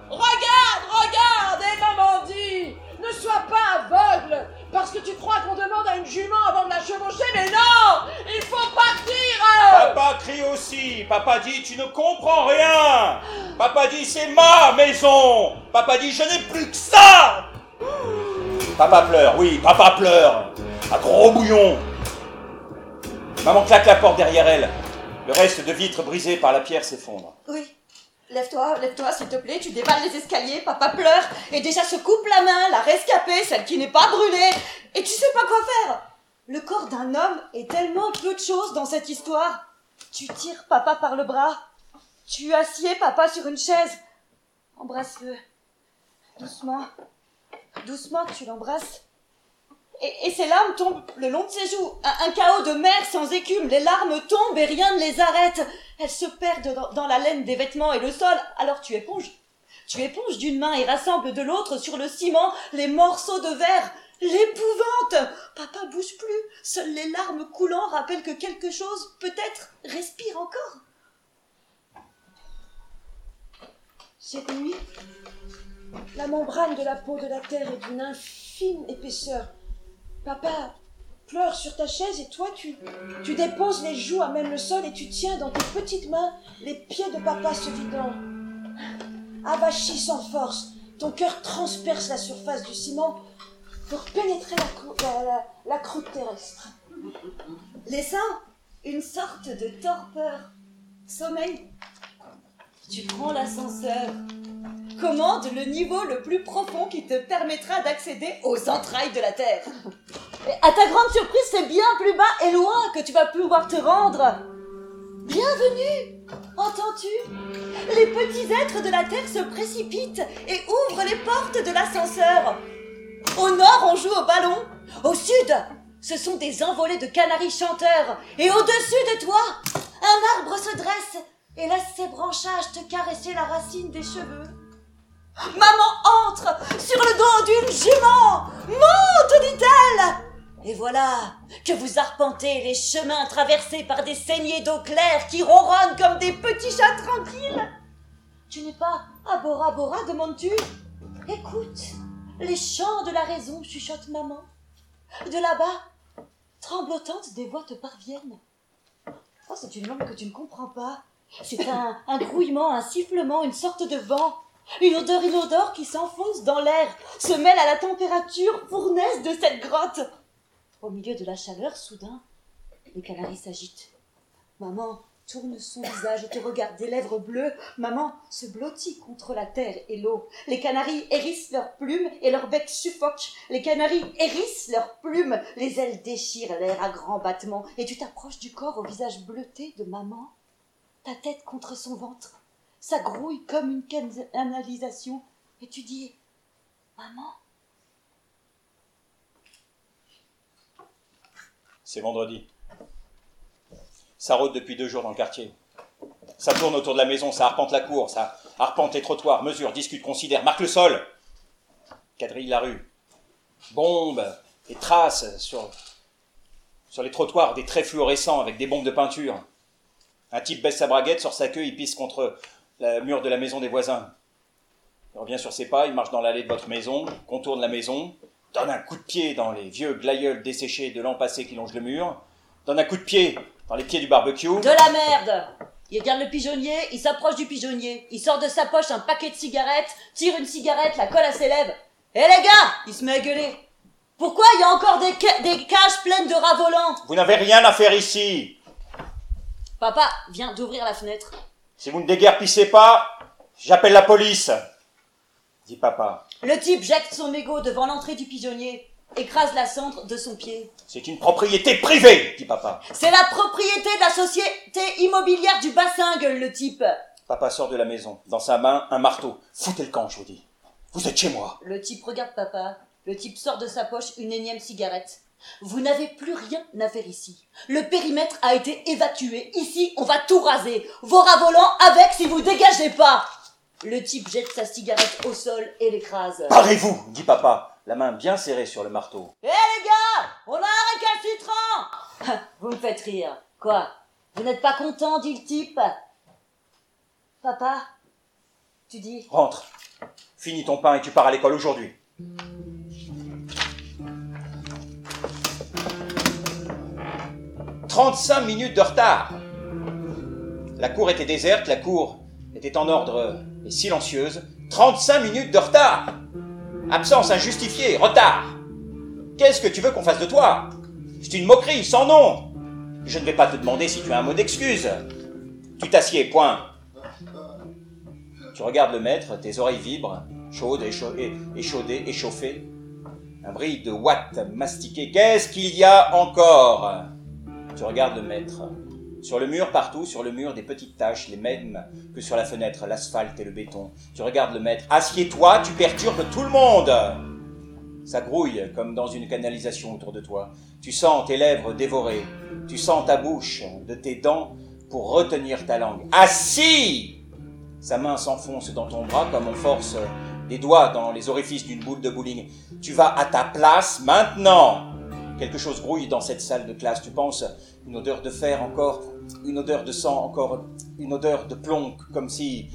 Regarde, regarde, et maman dit Ne sois pas aveugle parce que tu crois qu'on demande à une jument avant de la chevaucher, mais non Il faut partir Papa crie aussi. Papa dit tu ne comprends rien. Papa dit c'est ma maison. Papa dit je n'ai plus que ça. Papa pleure, oui, papa pleure. Un gros bouillon. Maman claque la porte derrière elle. Le reste de vitre brisé par la pierre s'effondre. Oui. Lève-toi, lève-toi, s'il te plaît, tu déballes les escaliers, papa pleure, et déjà se coupe la main, la rescapée, celle qui n'est pas brûlée, et tu sais pas quoi faire Le corps d'un homme est tellement peu de choses dans cette histoire. Tu tires papa par le bras, tu assieds papa sur une chaise, embrasse-le. Doucement, doucement, tu l'embrasses. Et, et, ses larmes tombent le long de ses joues. Un, chaos de mer sans écume. Les larmes tombent et rien ne les arrête. Elles se perdent dans, dans la laine des vêtements et le sol. Alors tu éponges. Tu éponges d'une main et rassembles de l'autre sur le ciment les morceaux de verre. L'épouvante Papa bouge plus. Seules les larmes coulant rappellent que quelque chose, peut-être, respire encore. Cette nuit, la membrane de la peau de la terre est d'une infime épaisseur. Papa pleure sur ta chaise et toi tu, tu déposes les joues à même le sol et tu tiens dans tes petites mains les pieds de papa se vidant. Avachi sans force, ton cœur transperce la surface du ciment pour pénétrer la, la, croûte terrestre. Laissant une sorte de torpeur, sommeil, tu prends l'ascenseur commande le niveau le plus profond qui te permettra d'accéder aux entrailles de la Terre. Et à ta grande surprise, c'est bien plus bas et loin que tu vas pouvoir te rendre. Bienvenue Entends-tu? Les petits êtres de la Terre se précipitent et ouvrent les portes de l'ascenseur. Au nord, on joue au ballon. Au sud, ce sont des envolées de canaris chanteurs. Et au-dessus de toi, un arbre se dresse et laisse ses branchages te caresser la racine des cheveux. Maman entre sur le dos d'une jument. Monte, dit-elle. Et voilà que vous arpentez les chemins traversés par des saignées d'eau claire qui ronronnent comme des petits chats tranquilles. Tu n'es pas à Bora Bora, demandes-tu? Écoute, les chants de la raison, chuchote maman. De là-bas, tremblotantes, des voix te parviennent. Oh, c'est une langue que tu ne comprends pas. C'est un, grouillement, un sifflement, une sorte de vent. Une odeur inodore qui s'enfonce dans l'air, se mêle à la température fournaise de cette grotte. Au milieu de la chaleur, soudain, les canaris s'agitent. Maman tourne son visage et te regarde des lèvres bleues. Maman se blottit contre la terre et l'eau. Les canaris hérissent leurs plumes et leur bec suffoque. Les canaris hérissent leurs plumes. Les ailes déchirent l'air à grands battements. Et tu t'approches du corps au visage bleuté de maman, ta tête contre son ventre ça grouille comme une canalisation. Et tu dis, maman. C'est vendredi. Ça rôde depuis deux jours dans le quartier. Ça tourne autour de la maison, ça arpente la cour, ça arpente les trottoirs, mesure, discute, considère, marque le sol, quadrille la rue. Bombe et traces sur, sur les trottoirs, des traits fluorescents avec des bombes de peinture. Un type baisse sa braguette, sort sa queue, il pisse contre le mur de la maison des voisins. Il revient sur ses pas, il marche dans l'allée de votre maison, contourne la maison, donne un coup de pied dans les vieux glaïeuls desséchés de l'an passé qui longent le mur, donne un coup de pied dans les pieds du barbecue. De la merde Il regarde le pigeonnier, il s'approche du pigeonnier, il sort de sa poche un paquet de cigarettes, tire une cigarette, la colle à ses lèvres. Hé les gars Il se met à gueuler. Pourquoi il y a encore des, ca des cages pleines de rats volants Vous n'avez rien à faire ici Papa vient d'ouvrir la fenêtre. Si vous ne déguerpissez pas, j'appelle la police, dit papa. Le type jette son mégot devant l'entrée du pigeonnier, écrase la cendre de son pied. C'est une propriété privée, dit papa. C'est la propriété de la société immobilière du bassin, gueule le type. Papa sort de la maison, dans sa main un marteau. Foutez le camp, je vous dis. Vous êtes chez moi. Le type regarde papa. Le type sort de sa poche une énième cigarette. Vous n'avez plus rien à faire ici. Le périmètre a été évacué. Ici, on va tout raser. Vos rats volants avec si vous dégagez pas. Le type jette sa cigarette au sol et l'écrase. Parlez-vous dit papa, la main bien serrée sur le marteau. Hé les gars On a un récalcitrant Vous me faites rire. Quoi? Vous n'êtes pas content, dit le type? Papa Tu dis? Rentre. Finis ton pain et tu pars à l'école aujourd'hui. « 35 minutes de retard. La cour était déserte, la cour était en ordre et silencieuse. 35 minutes de retard. Absence injustifiée, retard. Qu'est-ce que tu veux qu'on fasse de toi? C'est une moquerie, sans nom. Je ne vais pas te demander si tu as un mot d'excuse. Tu t'assieds, point. Tu regardes le maître, tes oreilles vibrent, chaudes, échaudées, échauffées. Un bruit de watts mastiqué. Qu'est-ce qu'il y a encore? Tu regardes le maître. Sur le mur, partout, sur le mur, des petites taches, les mêmes que sur la fenêtre, l'asphalte et le béton. Tu regardes le maître. Assieds-toi, tu perturbes tout le monde Ça grouille comme dans une canalisation autour de toi. Tu sens tes lèvres dévorées. Tu sens ta bouche de tes dents pour retenir ta langue. Assis Sa main s'enfonce dans ton bras comme on force des doigts dans les orifices d'une boule de bowling. Tu vas à ta place maintenant. Quelque chose grouille dans cette salle de classe. Tu penses? Une odeur de fer encore, une odeur de sang encore, une odeur de plomb, comme si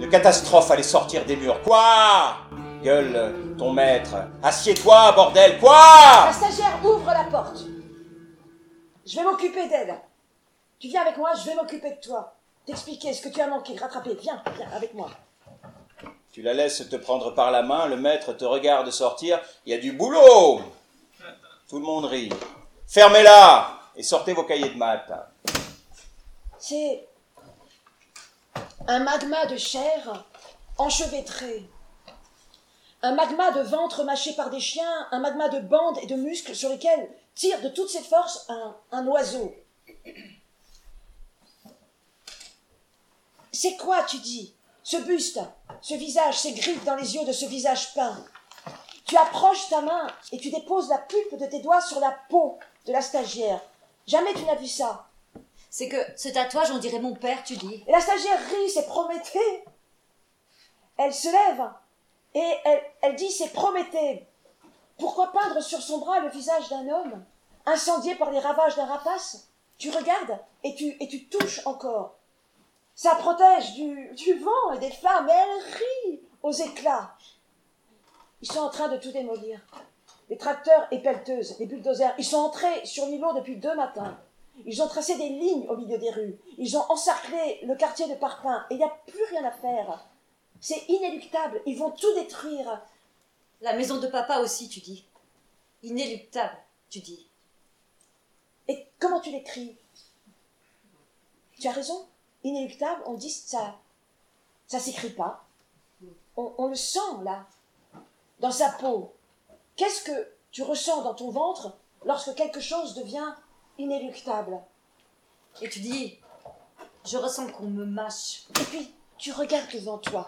une catastrophe allait sortir des murs. Quoi? Gueule ton maître. Assieds-toi, bordel. Quoi? La stagiaire ouvre la porte. Je vais m'occuper d'elle. Tu viens avec moi, je vais m'occuper de toi. T'expliquer ce que tu as manqué, rattraper. Viens, viens avec moi. Tu la laisses te prendre par la main, le maître te regarde sortir. Il y a du boulot Tout le monde rit. Fermez-la et sortez vos cahiers de maths. C'est un magma de chair enchevêtré. Un magma de ventre mâché par des chiens, un magma de bandes et de muscles sur lesquels tire de toutes ses forces un, un oiseau. C'est quoi, tu dis? Ce buste, ce visage, ces griffes dans les yeux de ce visage peint. Tu approches ta main et tu déposes la pulpe de tes doigts sur la peau de la stagiaire. Jamais tu n'as vu ça. C'est que ce tatouage, on dirait mon père, tu dis. Et la stagiaire rit, c'est Prométhée. Elle se lève et elle, elle dit c'est Prométhée. Pourquoi peindre sur son bras le visage d'un homme, incendié par les ravages d'un rapace? Tu regardes et tu, et tu touches encore. Ça protège du, du vent et des flammes, et elle rit aux éclats. Ils sont en train de tout démolir. Les tracteurs et pelleteuses, les bulldozers, ils sont entrés sur l'îlot depuis deux matins. Ils ont tracé des lignes au milieu des rues. Ils ont encerclé le quartier de Parpin et il n'y a plus rien à faire. C'est inéluctable. Ils vont tout détruire. La maison de papa aussi, tu dis. Inéluctable, tu dis. Et comment tu l'écris? Tu as raison. Inéluctable, on dit ça. Ça s'écrit pas. On, on le sent là, dans sa peau. Qu'est-ce que tu ressens dans ton ventre lorsque quelque chose devient inéluctable? Et tu dis, je ressens qu'on me mâche. Et puis, tu regardes devant toi.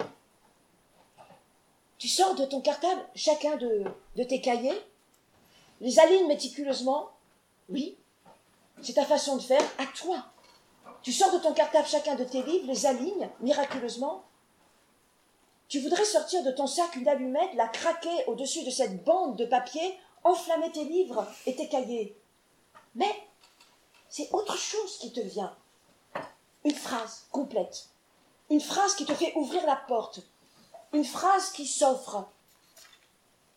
Tu sors de ton cartable chacun de, de tes cahiers, les alignes méticuleusement. Oui, c'est ta façon de faire à toi. Tu sors de ton cartable chacun de tes livres, les alignes miraculeusement. Tu voudrais sortir de ton sac une allumette, la craquer au-dessus de cette bande de papier, enflammer tes livres et tes cahiers. Mais c'est autre chose qui te vient. Une phrase complète. Une phrase qui te fait ouvrir la porte. Une phrase qui s'offre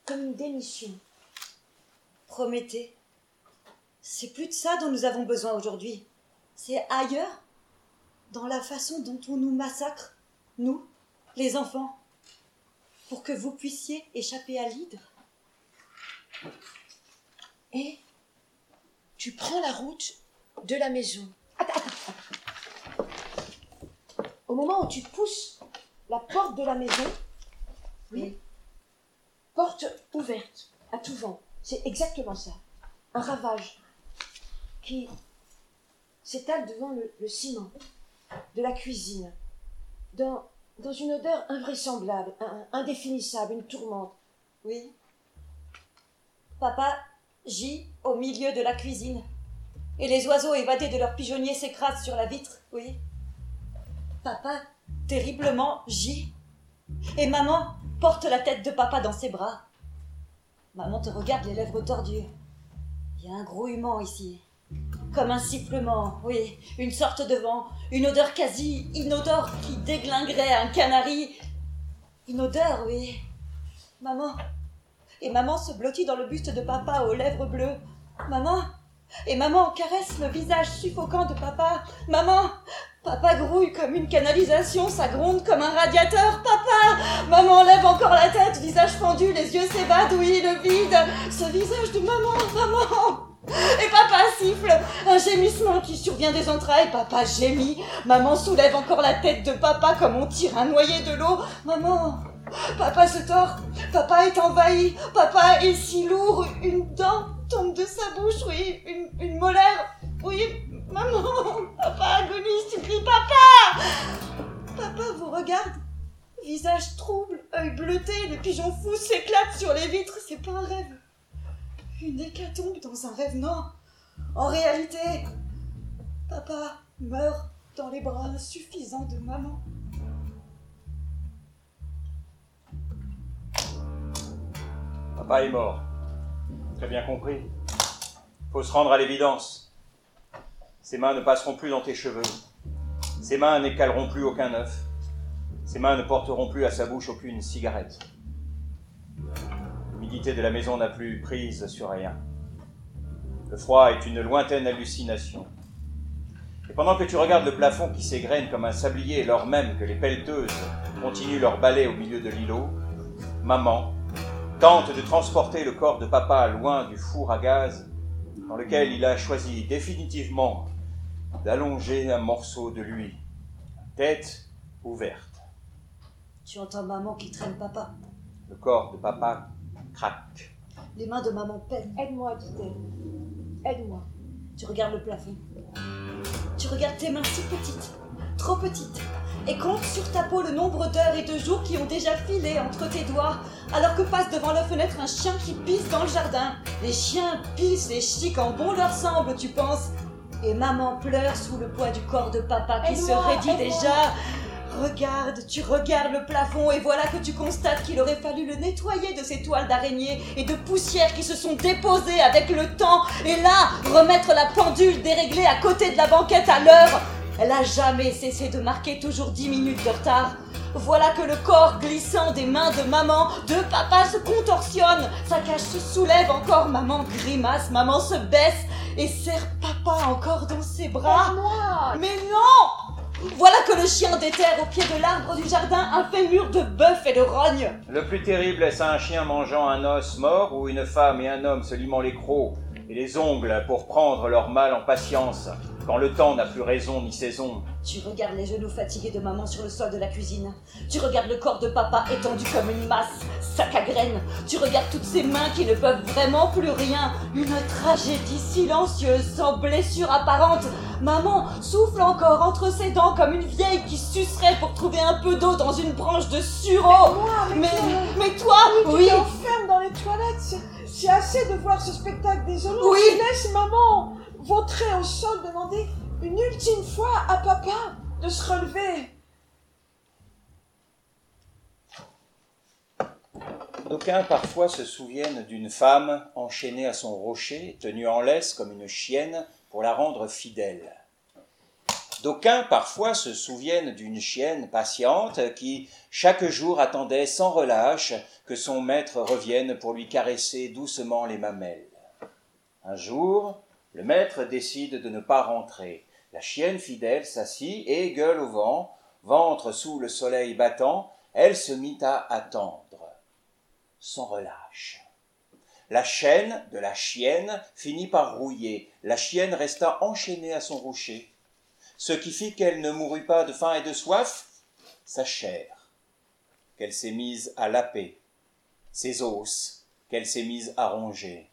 comme une démission. Prométhée. C'est plus de ça dont nous avons besoin aujourd'hui. C'est ailleurs, dans la façon dont on nous massacre, nous, les enfants, pour que vous puissiez échapper à l'hydre. Et tu prends la route de la maison. Au moment où tu pousses la porte de la maison, oui, porte ouverte, à tout vent. C'est exactement ça. Un ravage qui s'étale devant le, le ciment de la cuisine, dans, dans une odeur invraisemblable, indéfinissable, une tourmente. Oui. Papa gît au milieu de la cuisine. Et les oiseaux évadés de leur pigeonnier s'écrasent sur la vitre, oui. Papa terriblement J. Et maman porte la tête de papa dans ses bras. Maman te regarde les lèvres tordues. Il y a un grouillement ici. Comme un sifflement, oui, une sorte de vent, une odeur quasi inodore qui déglinguerait un canari. Une odeur, oui. Maman. Et maman se blottit dans le buste de papa aux lèvres bleues. Maman. Et maman caresse le visage suffocant de papa. Maman. Papa grouille comme une canalisation, ça gronde comme un radiateur. Papa Maman lève encore la tête, visage fendu, les yeux s'évadent, oui, le vide. Ce visage de maman, maman et papa siffle, un gémissement qui survient des entrailles. Papa gémit. Maman soulève encore la tête de papa comme on tire un noyé de l'eau. Maman, papa se tord. Papa est envahi. Papa est si lourd. Une dent tombe de sa bouche. Oui, une, une molaire. Oui, maman. Papa agonise. Tu cries papa. Papa vous regarde. Visage trouble, œil bleuté, les pigeons fous s'éclatent sur les vitres. C'est pas un rêve. Une hécatombe dans un rêve, non En réalité, papa meurt dans les bras insuffisants de maman. Papa est mort. Très bien compris. Faut se rendre à l'évidence. Ses mains ne passeront plus dans tes cheveux. Ses mains n'écaleront plus aucun œuf. Ses mains ne porteront plus à sa bouche aucune cigarette. L'humidité de la maison n'a plus prise sur rien. Le froid est une lointaine hallucination. Et pendant que tu regardes le plafond qui s'égrène comme un sablier, lors même que les pelleteuses continuent leur balai au milieu de l'îlot, maman tente de transporter le corps de papa loin du four à gaz dans lequel il a choisi définitivement d'allonger un morceau de lui, tête ouverte. Tu entends maman qui traîne papa. Le corps de papa craque. Les mains de maman peinent. Aide-moi, dit-elle. Aide-moi. Tu regardes le plafond. Tu regardes tes mains si petites, trop petites, et compte sur ta peau le nombre d'heures et de jours qui ont déjà filé entre tes doigts, alors que passe devant la fenêtre un chien qui pisse dans le jardin. Les chiens pissent les chics en bon leur semble, tu penses. Et maman pleure sous le poids du corps de papa qui se raidit aide-moi. déjà. Regarde, tu regardes le plafond et voilà que tu constates qu'il aurait fallu le nettoyer de ces toiles d'araignée et de poussière qui se sont déposées avec le temps. Et là, remettre la pendule déréglée à côté de la banquette à l'heure. Elle a jamais cessé de marquer toujours 10 minutes de retard. Voilà que le corps glissant des mains de maman, de papa se contorsionne. Sa cage se soulève encore, maman grimace, maman se baisse et serre papa encore dans ses bras. Mais non Voilà que le chien déterre au pied de l'arbre du jardin un fémur de bœuf et de rogne. Le plus terrible est-ce un chien mangeant un os mort ou une femme et un homme se limant les crocs et les ongles pour prendre leur mal en patience? Quand le temps n'a plus raison ni saison. Tu regardes les genoux fatigués de maman sur le sol de la cuisine. Tu regardes le corps de papa étendu comme une masse, sac à graines. Tu regardes toutes ces mains qui ne peuvent vraiment plus rien. Une tragédie silencieuse, sans blessure apparente. Maman souffle encore entre ses dents comme une vieille qui sucerait pour trouver un peu d'eau dans une branche de sureau. Moi, Mais, toi, mais toi, tu oui, t'enfermes dans les toilettes. C'est- assez de voir ce spectacle désolant. Oui. Tu laisses maman vautrer au sol demander une ultime fois à papa de se relever. D'aucuns parfois se souviennent d'une femme enchaînée à son rocher, tenue en laisse comme une chienne pour la rendre fidèle. D'aucuns parfois se souviennent d'une chienne patiente qui chaque jour attendait sans relâche que son maître revienne pour lui caresser doucement les mamelles. Un jour, le maître décide de ne pas rentrer. La chienne fidèle s'assit et, gueule au vent, ventre sous le soleil battant, elle se mit à attendre sans relâche. La chaîne de la chienne finit par rouiller. La chienne resta enchaînée à son rocher. Ce qui fit qu'elle ne mourut pas de faim et de soif, sa chair, qu'elle s'est mise à laper, ses os, qu'elle s'est mise à ronger.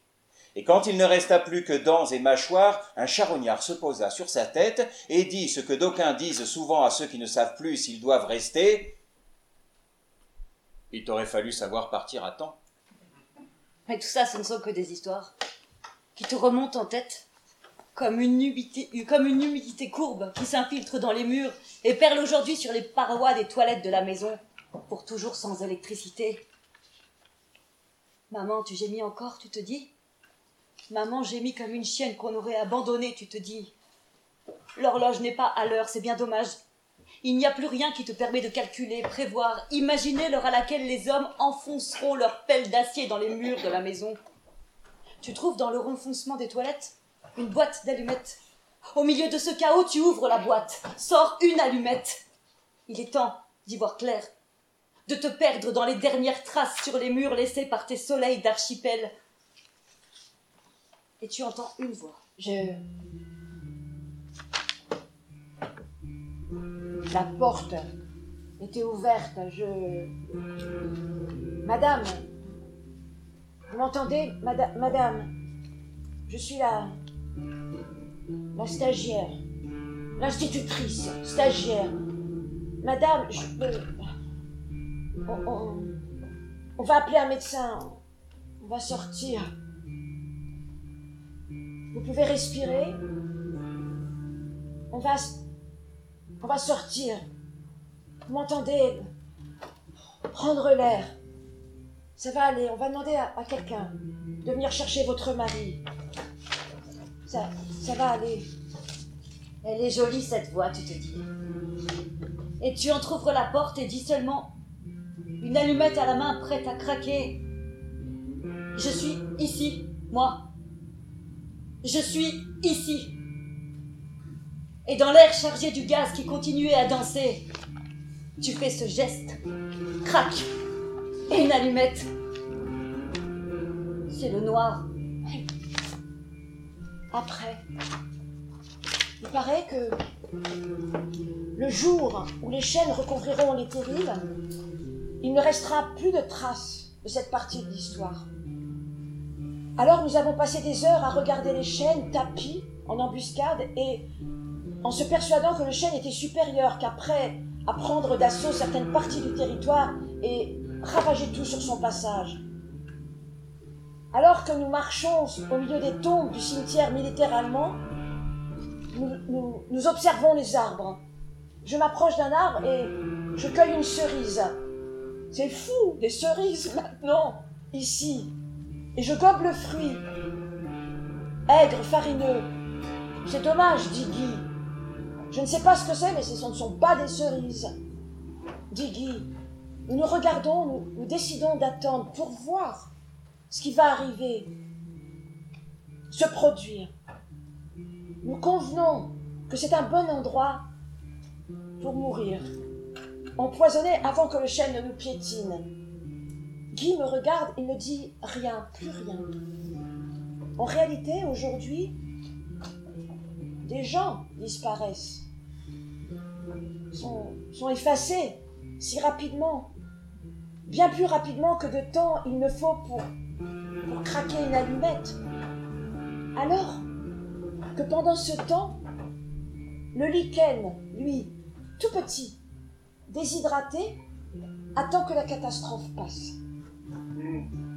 Et quand il ne resta plus que dents et mâchoires, un charognard se posa sur sa tête et dit ce que d'aucuns disent souvent à ceux qui ne savent plus s'ils doivent rester. Il t'aurait fallu savoir partir à temps. Mais tout ça, ce ne sont que des histoires qui te remontent en tête. comme une, humidité, courbe qui s'infiltre dans les murs et perle aujourd'hui sur les parois des toilettes de la maison, pour toujours sans électricité. Maman, tu gémis encore, tu te dis? Maman gémit comme une chienne qu'on aurait abandonnée, tu te dis. L'horloge n'est pas à l'heure, c'est bien dommage. Il n'y a plus rien qui te permet de calculer, prévoir, imaginer l'heure à laquelle les hommes enfonceront leurs pelles d'acier dans les murs de la maison. Tu trouves dans le renfoncement des toilettes une boîte d'allumettes. Au milieu de ce chaos, tu ouvres la boîte, sors une allumette. Il est temps d'y voir clair, de te perdre dans les dernières traces sur les murs laissées par tes soleils d'archipel. Et tu entends une voix. Je. La porte était ouverte. Je. Madame. Vous m'entendez, Mada- Madame? Je suis la. La stagiaire. L'institutrice. Stagiaire. Madame, je peux. On, on- on va appeler un médecin. On va sortir. Vous pouvez respirer. On va, on va sortir. Vous m'entendez? Prendre l'air. Ça va aller. On va demander à, à quelqu'un de venir chercher votre mari. Ça, ça va aller. Elle est jolie cette voix, tu te dis. Et tu entr'ouvres la porte et dis seulement une allumette à la main prête à craquer. Je suis ici, moi. Je suis ici. Et dans l'air chargé du gaz qui continuait à danser, tu fais ce geste. Crac Et une allumette. C'est le noir. Après, il paraît que le jour où les chaînes recouvriront les terrils, il ne restera plus de traces de cette partie de l'histoire. Alors nous avons passé des heures à regarder les chaînes tapies en embuscade et en se persuadant que le chêne était supérieur, qu'après à prendre d'assaut certaines parties du territoire et ravager tout sur son passage. Alors que nous marchons au milieu des tombes du cimetière militaire allemand, nous- nous observons les arbres. Je m'approche d'un arbre et je cueille une cerise. C'est fou, des cerises maintenant, ici. Et je gobe le fruit. Aigre, farineux. C'est dommage, dit Guy. Je ne sais pas ce que c'est, mais ce ne sont pas des cerises. Dit Guy. Nous nous regardons, nous, nous décidons d'attendre pour voir ce qui va arriver, se produire. Nous convenons que c'est un bon endroit pour mourir, empoisonné avant que le chêne ne nous piétine. Guy me regarde et ne dit rien, plus rien. En réalité, aujourd'hui, des gens disparaissent, sont, effacés si rapidement, bien plus rapidement que de temps il ne faut pour craquer une allumette. Alors que pendant ce temps, le lichen, lui, tout petit, déshydraté, attend que la catastrophe passe. Hmm.